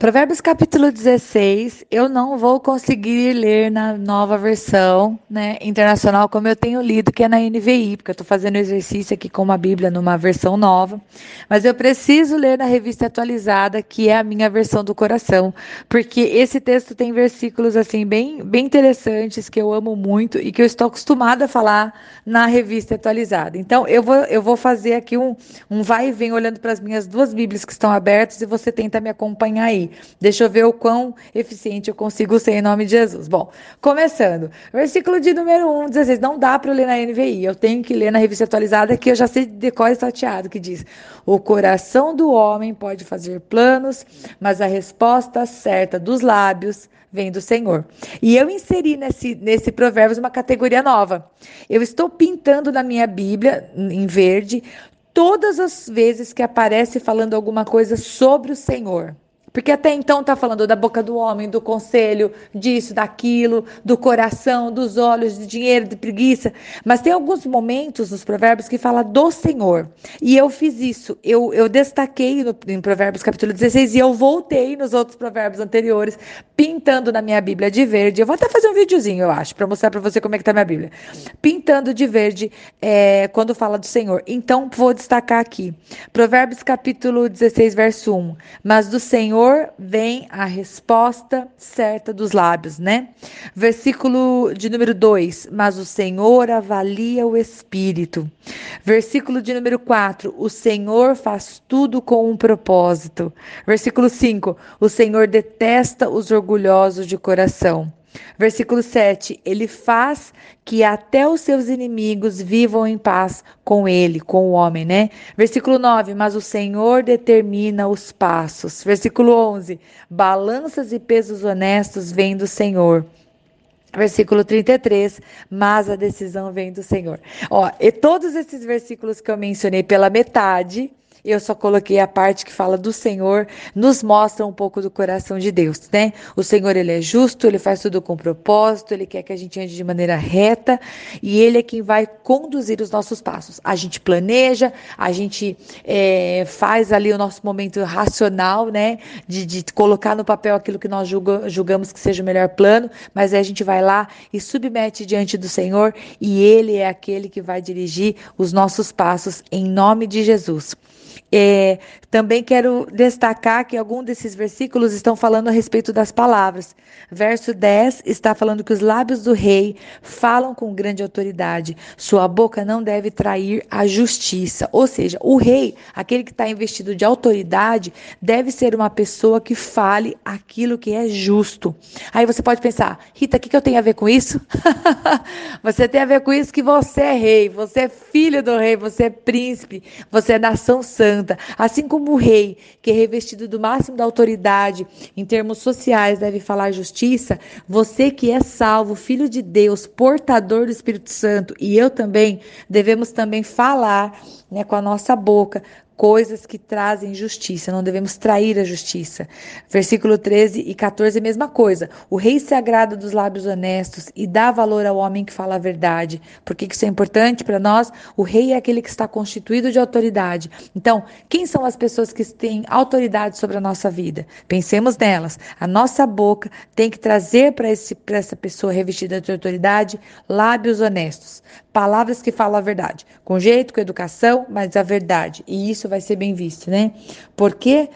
Provérbios capítulo 16, eu não vou conseguir ler na nova versão, né, internacional como eu tenho lido, que é na NVI, porque eu estou fazendo exercício aqui com uma Bíblia numa versão nova, mas eu preciso ler na revista atualizada, que é a minha versão do coração, porque esse texto tem versículos assim bem, bem interessantes que eu amo muito e que eu estou acostumada a falar na revista atualizada. Então eu vou, eu vou fazer aqui um, um vai e vem olhando para as minhas duas Bíblias que estão abertas e você tenta me acompanhar aí. Deixa eu ver o quão eficiente eu consigo ser em nome de Jesus. Bom, começando. Versículo de número 1, 16. Não dá para eu ler na NVI. Eu tenho que ler na revista atualizada, que eu já sei de decor e salteado, que diz: O coração do homem pode fazer planos, mas a resposta certa dos lábios vem do Senhor. E eu inseri nesse, nesse Provérbios uma categoria nova. Eu estou pintando na minha Bíblia, em verde, todas as vezes que aparece falando alguma coisa sobre o Senhor. Porque até então está falando da boca do homem, do conselho, disso, daquilo, do coração, dos olhos, de dinheiro, de preguiça. Mas tem alguns momentos nos provérbios que fala do Senhor. E eu fiz isso. Eu, eu destaquei no, em Provérbios capítulo 16 e eu voltei nos outros provérbios anteriores, pintando na minha Bíblia de verde. Eu vou até fazer um videozinho, eu acho, para mostrar para você como é que tá minha Bíblia. Pintando de verde é, quando fala do Senhor. Então, vou destacar aqui. Provérbios capítulo 16, verso 1. Mas do Senhor Senhor vem a resposta certa dos lábios, né? Versículo de número 2: Mas o Senhor avalia o espírito. Versículo de número 4: O Senhor faz tudo com um propósito. Versículo 5: O Senhor detesta os orgulhosos de coração. Versículo 7: Ele faz que até os seus inimigos vivam em paz com ele, com o homem, né? Versículo 9: Mas o Senhor determina os passos. Versículo 11: Balanças e pesos honestos vêm do Senhor. Versículo 33, mas a decisão vem do Senhor. Ó, e todos esses versículos que eu mencionei pela metade, eu só coloquei a parte que fala do Senhor, nos mostra um pouco do coração de Deus, né? O Senhor, ele é justo, ele faz tudo com propósito, ele quer que a gente ande de maneira reta e ele é quem vai conduzir os nossos passos. A gente planeja, a gente é, faz ali o nosso momento racional, né? De, de colocar no papel aquilo que nós julga, julgamos que seja o melhor plano, mas aí a gente vai lá e submete diante do Senhor e ele é aquele que vai dirigir os nossos passos em nome de Jesus. É, também quero destacar que alguns desses versículos estão falando a respeito das palavras. Verso 10 está falando que os lábios do rei falam com grande autoridade. Sua boca não deve trair a justiça. Ou seja, o rei, aquele que está investido de autoridade, deve ser uma pessoa que fale aquilo que é justo. Aí você pode pensar, Rita, o que, que eu tenho a ver com isso? você tem a ver com isso que você é rei, você é filho do rei, você é príncipe, você é nação santa. Assim como como o rei, que é revestido do máximo da autoridade em termos sociais, deve falar justiça, você que é salvo, filho de Deus, portador do Espírito Santo, e eu também, devemos também falar né, com a nossa boca coisas que trazem justiça, não devemos trair a justiça. Versículo 13 e 14, mesma coisa. O rei se agrada dos lábios honestos e dá valor ao homem que fala a verdade. Por que isso é importante para nós? O rei é aquele que está constituído de autoridade. Então, quem são as pessoas que têm autoridade sobre a nossa vida? Pensemos nelas. A nossa boca tem que trazer para essa pessoa revestida de autoridade lábios honestos, palavras que falam a verdade, com jeito, com educação, mas a verdade. E isso vai ser bem visto, né? Porque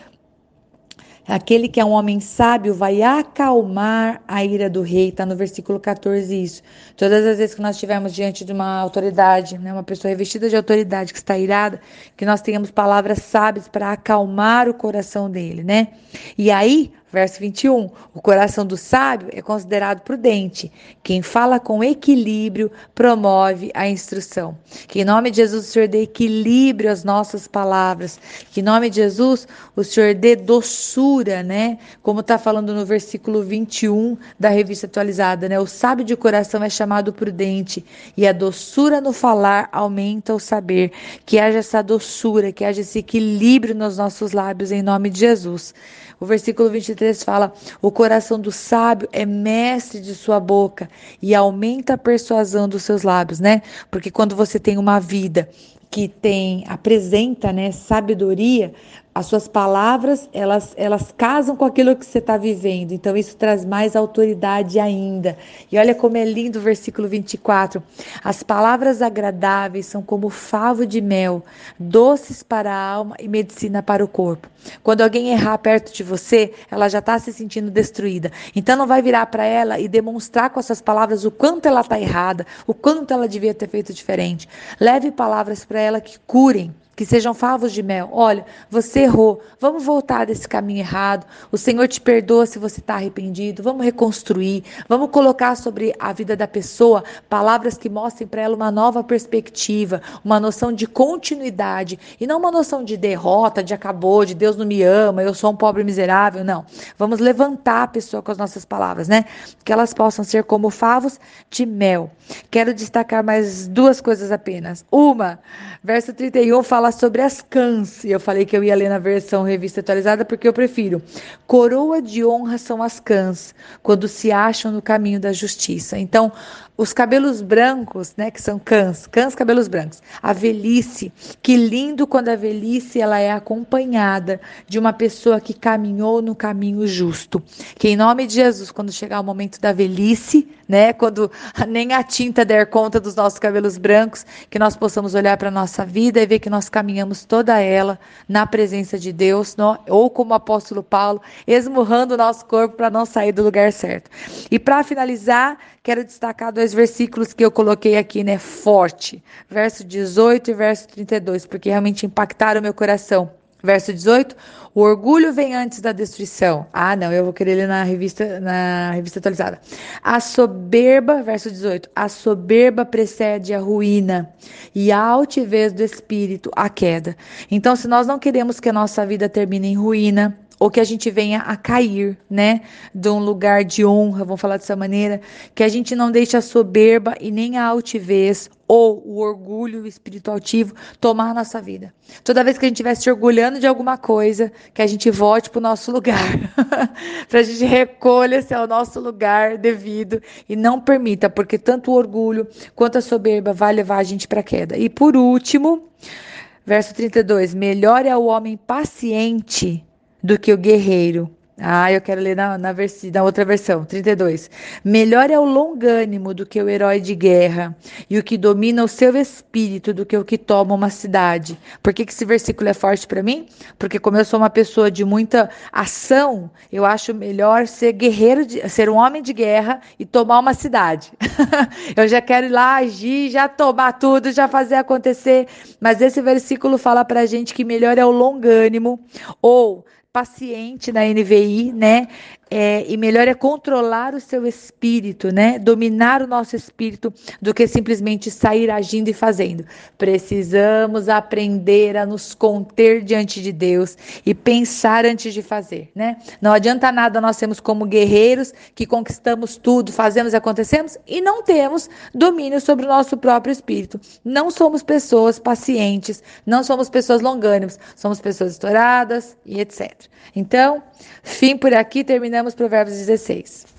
aquele que é um homem sábio vai acalmar a ira do rei, está no versículo 14 isso. Todas as vezes que nós estivermos diante de uma autoridade, né, uma pessoa revestida de autoridade que está irada, que nós tenhamos palavras sábias para acalmar o coração dele, né? E aí Verso 21. O coração do sábio é considerado prudente. Quem fala com equilíbrio promove a instrução. Que em nome de Jesus o Senhor dê equilíbrio às nossas palavras. Que em nome de Jesus o Senhor dê doçura, né? Como está falando no versículo 21 da revista atualizada, né? O sábio de coração é chamado prudente e a doçura no falar aumenta o saber. Que haja essa doçura, que haja esse equilíbrio nos nossos lábios em nome de Jesus. O versículo 23 fala: O coração do sábio é mestre de sua boca e aumenta a persuasão dos seus lábios, né? Porque quando você tem uma vida que tem apresenta, né, sabedoria, as suas palavras, elas, elas casam com aquilo que você está vivendo. Então, isso traz mais autoridade ainda. E olha como é lindo o versículo 24. As palavras agradáveis são como favo de mel, doces para a alma e medicina para o corpo. Quando alguém errar perto de você, ela já está se sentindo destruída. Então, não vai virar para ela e demonstrar com essas palavras o quanto ela está errada, o quanto ela devia ter feito diferente. Leve palavras para ela que curem que sejam favos de mel. Olha, você errou, vamos voltar desse caminho errado. O Senhor te perdoa se você está arrependido. Vamos reconstruir, vamos colocar sobre a vida da pessoa palavras que mostrem para ela uma nova perspectiva, uma noção de continuidade e não uma noção de derrota, de acabou, de Deus não me ama, eu sou um pobre miserável. Não. Vamos levantar a pessoa com as nossas palavras, né? Que elas possam ser como favos de mel. Quero destacar mais duas coisas apenas. Uma, verso 31 fala fala sobre as cãs. E eu falei que eu ia ler na versão revista atualizada porque eu prefiro. Coroa de honra são as cãs, quando se acham no caminho da justiça. Então, os cabelos brancos, né, que são cãs, cãs cabelos brancos. A velhice, que lindo quando a velhice ela é acompanhada de uma pessoa que caminhou no caminho justo. Que em nome de Jesus, quando chegar o momento da velhice, né, quando nem a tinta der conta dos nossos cabelos brancos, que nós possamos olhar para a nossa vida e ver que nós caminhamos toda ela na presença de Deus, no, ou como o apóstolo Paulo, esmurrando o nosso corpo para não sair do lugar certo. E para finalizar, quero destacar dois versículos que eu coloquei aqui, né? Forte. Verso 18 e verso 32, porque realmente impactaram meu coração. Verso 18, o orgulho vem antes da destruição. Ah, não, eu vou querer ler na revista, na revista atualizada. A soberba, verso 18, a soberba precede a ruína e a altivez do espírito a queda. Então, se nós não queremos que a nossa vida termine em ruína, ou que a gente venha a cair, né, de um lugar de honra, vamos falar dessa maneira, que a gente não deixe a soberba e nem a altivez ou o orgulho espiritual ativo tomar a nossa vida. Toda vez que a gente estiver se orgulhando de alguma coisa, que a gente volte para o nosso lugar, para a gente recolha-se ao nosso lugar devido e não permita, porque tanto o orgulho quanto a soberba vai levar a gente para a queda. E por último, verso 32, melhor é o homem paciente do que o guerreiro. Ah, eu quero ler na, na, versi, na outra versão, 32. Melhor é o longânimo do que o herói de guerra, e o que domina o seu espírito do que o que toma uma cidade. Por que, que esse versículo é forte para mim? Porque, como eu sou uma pessoa de muita ação, eu acho melhor ser guerreiro, de, ser um homem de guerra e tomar uma cidade. eu já quero ir lá agir, já tomar tudo, já fazer acontecer. Mas esse versículo fala para gente que melhor é o longânimo, ou paciente na NVI, né? É, e melhor é controlar o seu espírito, né? Dominar o nosso espírito do que simplesmente sair agindo e fazendo. Precisamos aprender a nos conter diante de Deus e pensar antes de fazer, né? Não adianta nada nós sermos como guerreiros que conquistamos tudo, fazemos acontecemos e não temos domínio sobre o nosso próprio espírito. Não somos pessoas pacientes, não somos pessoas longânimas, somos pessoas estouradas e etc. Então, fim por aqui, terminamos Provérbios 16.